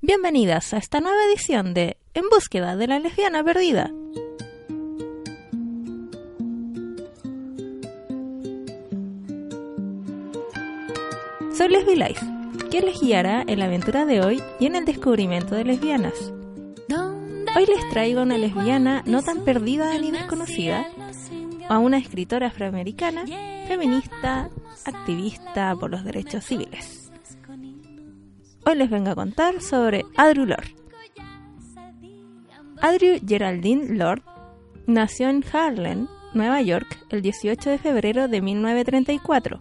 Bienvenidas a esta nueva edición de En búsqueda de la lesbiana perdida. Soy Leslie Life, que les guiará en la aventura de hoy y en el descubrimiento de lesbianas. Hoy les traigo a una lesbiana no tan perdida ni desconocida, a una escritora afroamericana, feminista, activista por los derechos civiles. Hoy les vengo a contar sobre Audre Lorde. Audre Geraldine Lorde nació en Harlem, Nueva York, el 18 de febrero de 1934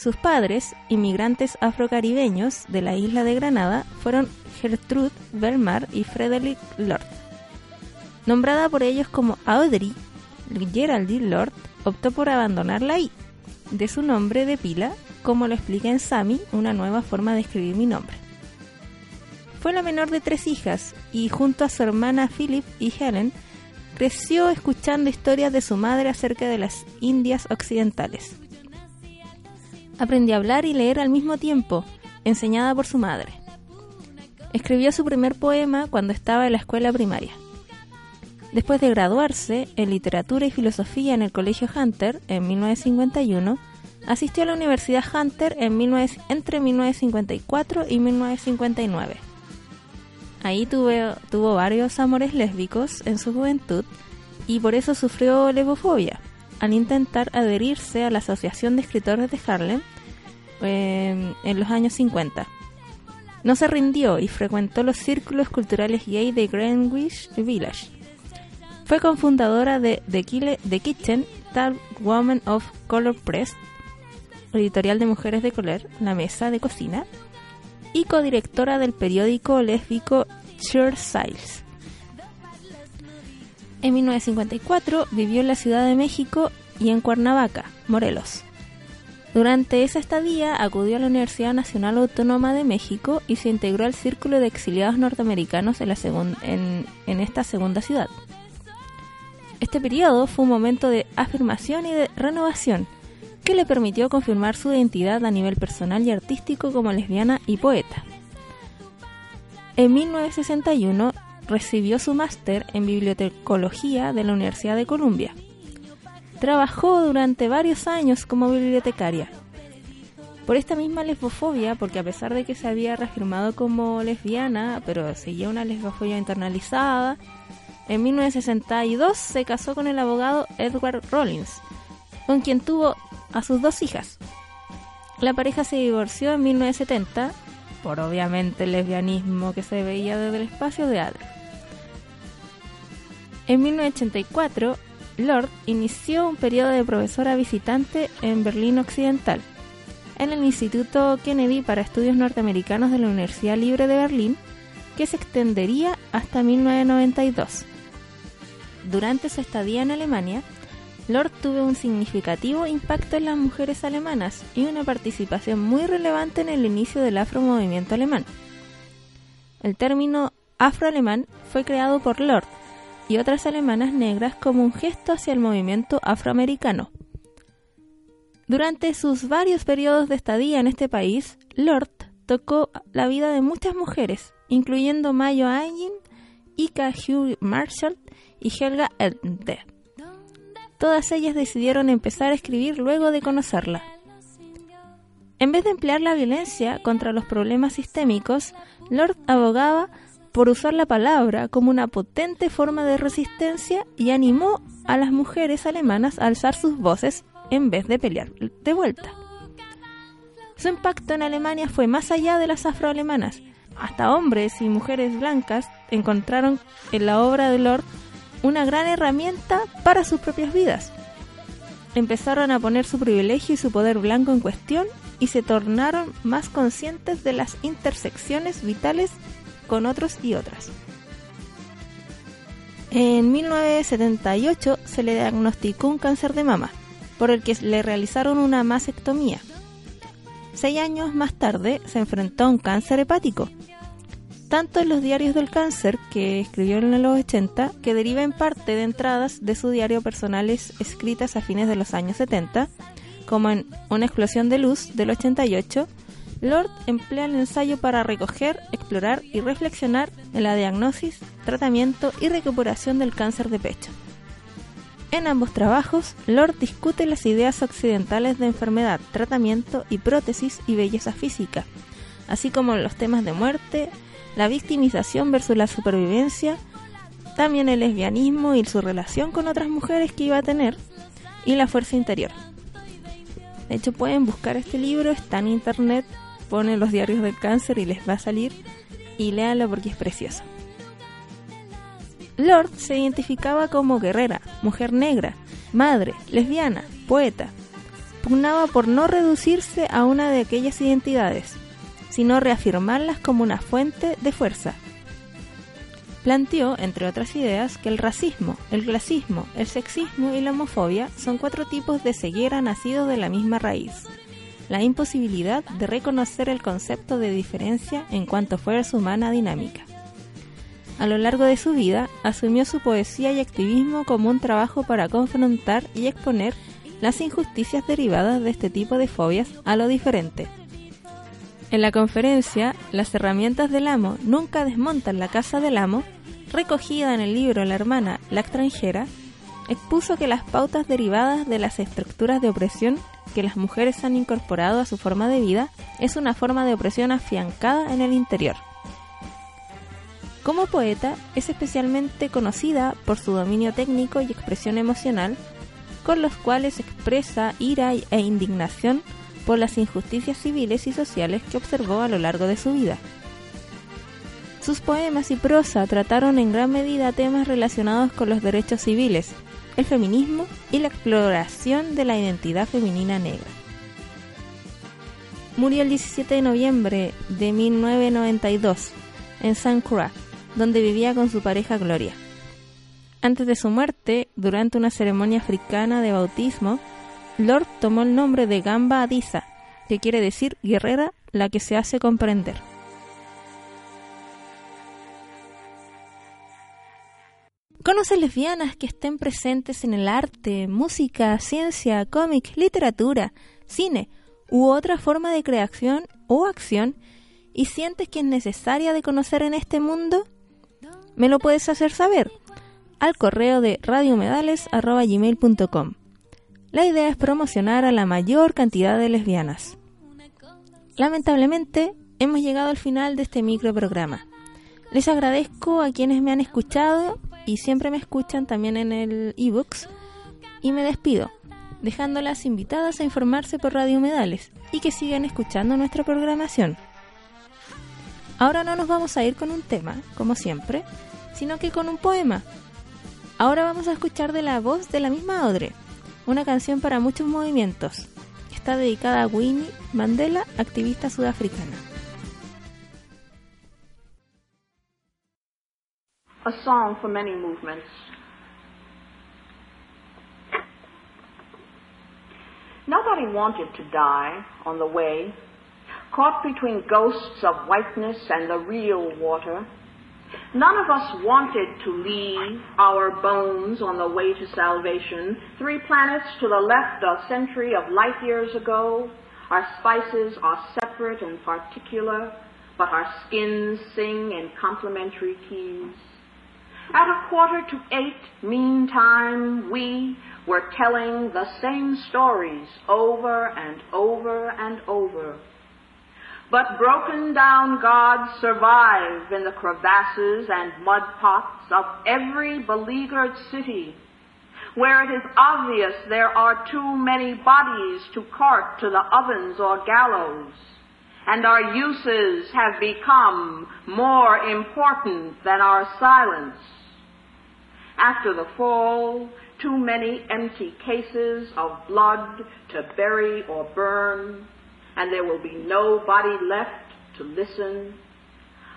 sus padres, inmigrantes afrocaribeños de la isla de Granada, fueron Gertrude Belmar y Frederick Lord. Nombrada por ellos como Audrey, Geraldine Lord optó por abandonar la I de su nombre de pila, como lo explica en Sami, una nueva forma de escribir mi nombre. Fue la menor de tres hijas y junto a su hermana Philip y Helen creció escuchando historias de su madre acerca de las Indias occidentales aprendió a hablar y leer al mismo tiempo, enseñada por su madre. Escribió su primer poema cuando estaba en la escuela primaria. Después de graduarse en literatura y filosofía en el Colegio Hunter en 1951, asistió a la Universidad Hunter en entre 1954 y 1959. Ahí tuvo varios amores lésbicos en su juventud y por eso sufrió lesbofobia al intentar adherirse a la Asociación de Escritores de Harlem em, en los años 50. No se rindió y frecuentó los círculos culturales gay de Greenwich Village. Fue cofundadora de The, Kitchen, Tall Woman of Color Press, editorial de mujeres de color, La Mesa de Cocina, y codirectora del periódico lésbico Sure Siles. En 1954 vivió en la Ciudad de México y en Cuernavaca, Morelos. Durante esa estadía acudió a la Universidad Nacional Autónoma de México y se integró al Círculo de Exiliados Norteamericanos en, esta segunda ciudad. Este periodo fue un momento de afirmación y de renovación que le permitió confirmar su identidad a nivel personal y artístico como lesbiana y poeta. En 1961 recibió su máster en bibliotecología de la Universidad de Columbia. Trabajó durante varios años como bibliotecaria. Por esta misma lesbofobia, porque a pesar de que se había reafirmado como lesbiana, pero seguía una lesbofobia internalizada, en 1962 se casó con el abogado Edward Rollins, con quien tuvo a sus dos hijas. La pareja se divorció en 1970 por obviamente el lesbianismo que se veía desde el espacio de Adler. En 1984, Lord inició un periodo de profesora visitante en Berlín Occidental, en el Instituto Kennedy para Estudios Norteamericanos de la Universidad Libre de Berlín, que se extendería hasta 1992. Durante su estadía en Alemania, Lord tuvo un significativo impacto en las mujeres alemanas y una participación muy relevante en el inicio del afromovimiento alemán. El término afroalemán fue creado por Lord y otras alemanas negras como un gesto hacia el movimiento afroamericano. Durante sus varios periodos de estadía en este país, Lord tocó la vida de muchas mujeres, incluyendo Mayo Angelin, Ika Hugh Marshall y Helga Elde. Todas ellas decidieron empezar a escribir luego de conocerla. En vez de emplear la violencia contra los problemas sistémicos, Lord abogaba por usar la palabra como una potente forma de resistencia y animó a las mujeres alemanas a alzar sus voces en vez de pelear de vuelta. Su impacto en Alemania fue más allá de las afroalemanas. Hasta hombres y mujeres blancas encontraron en la obra de Lord una gran herramienta para sus propias vidas. Empezaron a poner su privilegio y su poder blanco en cuestión y se tornaron más conscientes de las intersecciones vitales con otros y otras. En 1978 se le diagnosticó un cáncer de mama, por el que le realizaron una mastectomía. Seis años más tarde se enfrentó a un cáncer hepático. Tanto en los diarios del cáncer que escribió en los 80, que deriva en parte de entradas de su diario personales escritas a fines de los años 70, como en Una explosión de luz del 88, Lord emplea el ensayo para recoger, explorar y reflexionar en la diagnosis, tratamiento y recuperación del cáncer de pecho. En ambos trabajos, Lord discute las ideas occidentales de enfermedad, tratamiento y prótesis y belleza física, así como los temas de muerte, la victimización versus la supervivencia, también el lesbianismo y su relación con otras mujeres que iba a tener, y la fuerza interior. De hecho, pueden buscar este libro, está en internet, ponen los diarios del cáncer y les va a salir, y léanlo porque es precioso. Lord se identificaba como guerrera, mujer negra, madre, lesbiana, poeta. Pugnaba por no reducirse a una de aquellas identidades, sino reafirmarlas como una fuente de fuerza. Planteó, entre otras ideas, que el racismo, el clasismo, el sexismo y la homofobia son cuatro tipos de ceguera nacidos de la misma raíz. La imposibilidad de reconocer el concepto de diferencia en cuanto fuerza humana dinámica. A lo largo de su vida, asumió su poesía y activismo como un trabajo para confrontar y exponer las injusticias derivadas de este tipo de fobias a lo diferente. En la conferencia, Las herramientas del amo nunca desmontan la casa del amo, recogida en el libro La hermana, la extranjera, expuso que las pautas derivadas de las estructuras de opresión que las mujeres han incorporado a su forma de vida es una forma de opresión afiancada en el interior. Como poeta, es especialmente conocida por su dominio técnico y expresión emocional, con los cuales expresa ira e indignación por las injusticias civiles y sociales que observó a lo largo de su vida. Sus poemas y prosa trataron en gran medida temas relacionados con los derechos civiles, el feminismo y la exploración de la identidad femenina negra. Murió el 17 de noviembre de 1992 en San Croix, donde vivía con su pareja Gloria. Antes de su muerte, durante una ceremonia africana de bautismo, Lord tomó el nombre de Gamba Adisa, que quiere decir guerrera, la que se hace comprender. Conoce lesbianas que estén presentes en el arte, música, ciencia, cómic, literatura, cine u otra forma de creación o acción y sientes que es necesaria de conocer en este mundo? me lo puedes hacer saber al correo de radiomedales.gmail.com. La idea es promocionar a la mayor cantidad de lesbianas. Lamentablemente, hemos llegado al final de este micro programa. Les agradezco a quienes me han escuchado y siempre me escuchan también en el ebooks y me despido, dejándolas invitadas a informarse por Radio Medales y que sigan escuchando nuestra programación. Ahora no nos vamos a ir con un tema, como siempre, sino que con un poema. Ahora vamos a escuchar de la voz de la misma Audrey, una canción para muchos movimientos. Está dedicada a Winnie Mandela, activista sudafricana. A song for many movements. Nobody wanted to die on the way, caught between ghosts of whiteness and the real water. None of us wanted to leave our bones on the way to salvation. Three planets to the left a century of light years ago. Our spices are separate and particular, but our skins sing in complementary keys. At a quarter to eight, meantime, we were telling the same stories over and over and over. But broken down gods survive in the crevasses and mud pots of every beleaguered city, where it is obvious there are too many bodies to cart to the ovens or gallows, and our uses have become more important than our silence. After the fall, too many empty cases of blood to bury or burn, and there will be nobody left to listen.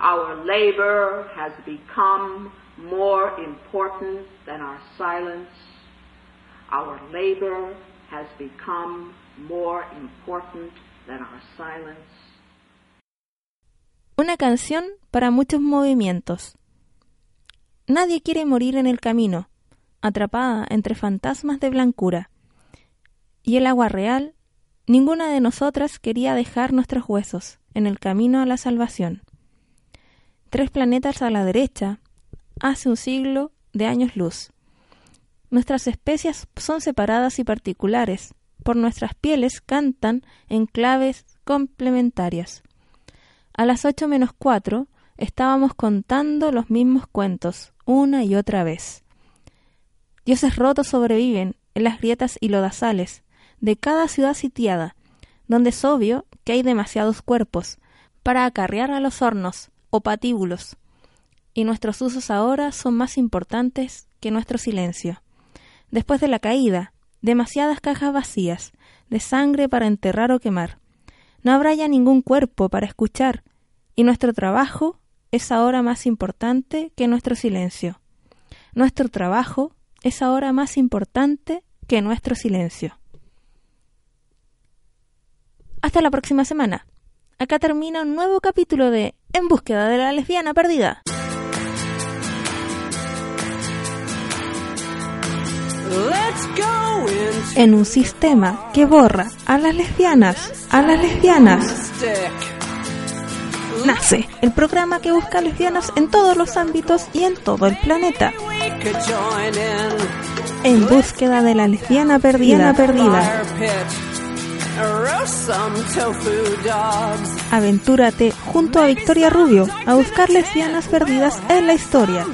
Our labor has become more important than our silence. Our labor has become more important than our silence. Una canción para muchos movimientos. Nadie quiere morir en el camino, atrapada entre fantasmas de blancura. Y el agua real, ninguna de nosotras quería dejar nuestros huesos en el camino a la salvación. Tres planetas a la derecha, hace un siglo de años luz. Nuestras especies son separadas y particulares, por nuestras pieles cantan en claves complementarias. A las ocho menos cuatro estábamos contando los mismos cuentos, una y otra vez. Dioses rotos sobreviven en las grietas y lodazales de cada ciudad sitiada, donde es obvio que hay demasiados cuerpos para acarrear a los hornos o patíbulos, y nuestros usos ahora son más importantes que nuestro silencio. Después de la caída, demasiadas cajas vacías, de sangre para enterrar o quemar. No habrá ya ningún cuerpo para escuchar, y nuestro trabajo es ahora más importante que nuestro silencio. Nuestro trabajo es ahora más importante que nuestro silencio. Hasta la próxima semana. Acá termina un nuevo capítulo de En búsqueda de la lesbiana perdida. En un sistema que borra a las lesbianas, a las lesbianas. Nace el programa que busca lesbianas en todos los ámbitos y en todo el planeta. En búsqueda de la lesbiana perdida, perdida. Aventúrate junto a Victoria Rubio a buscar lesbianas perdidas en la historia.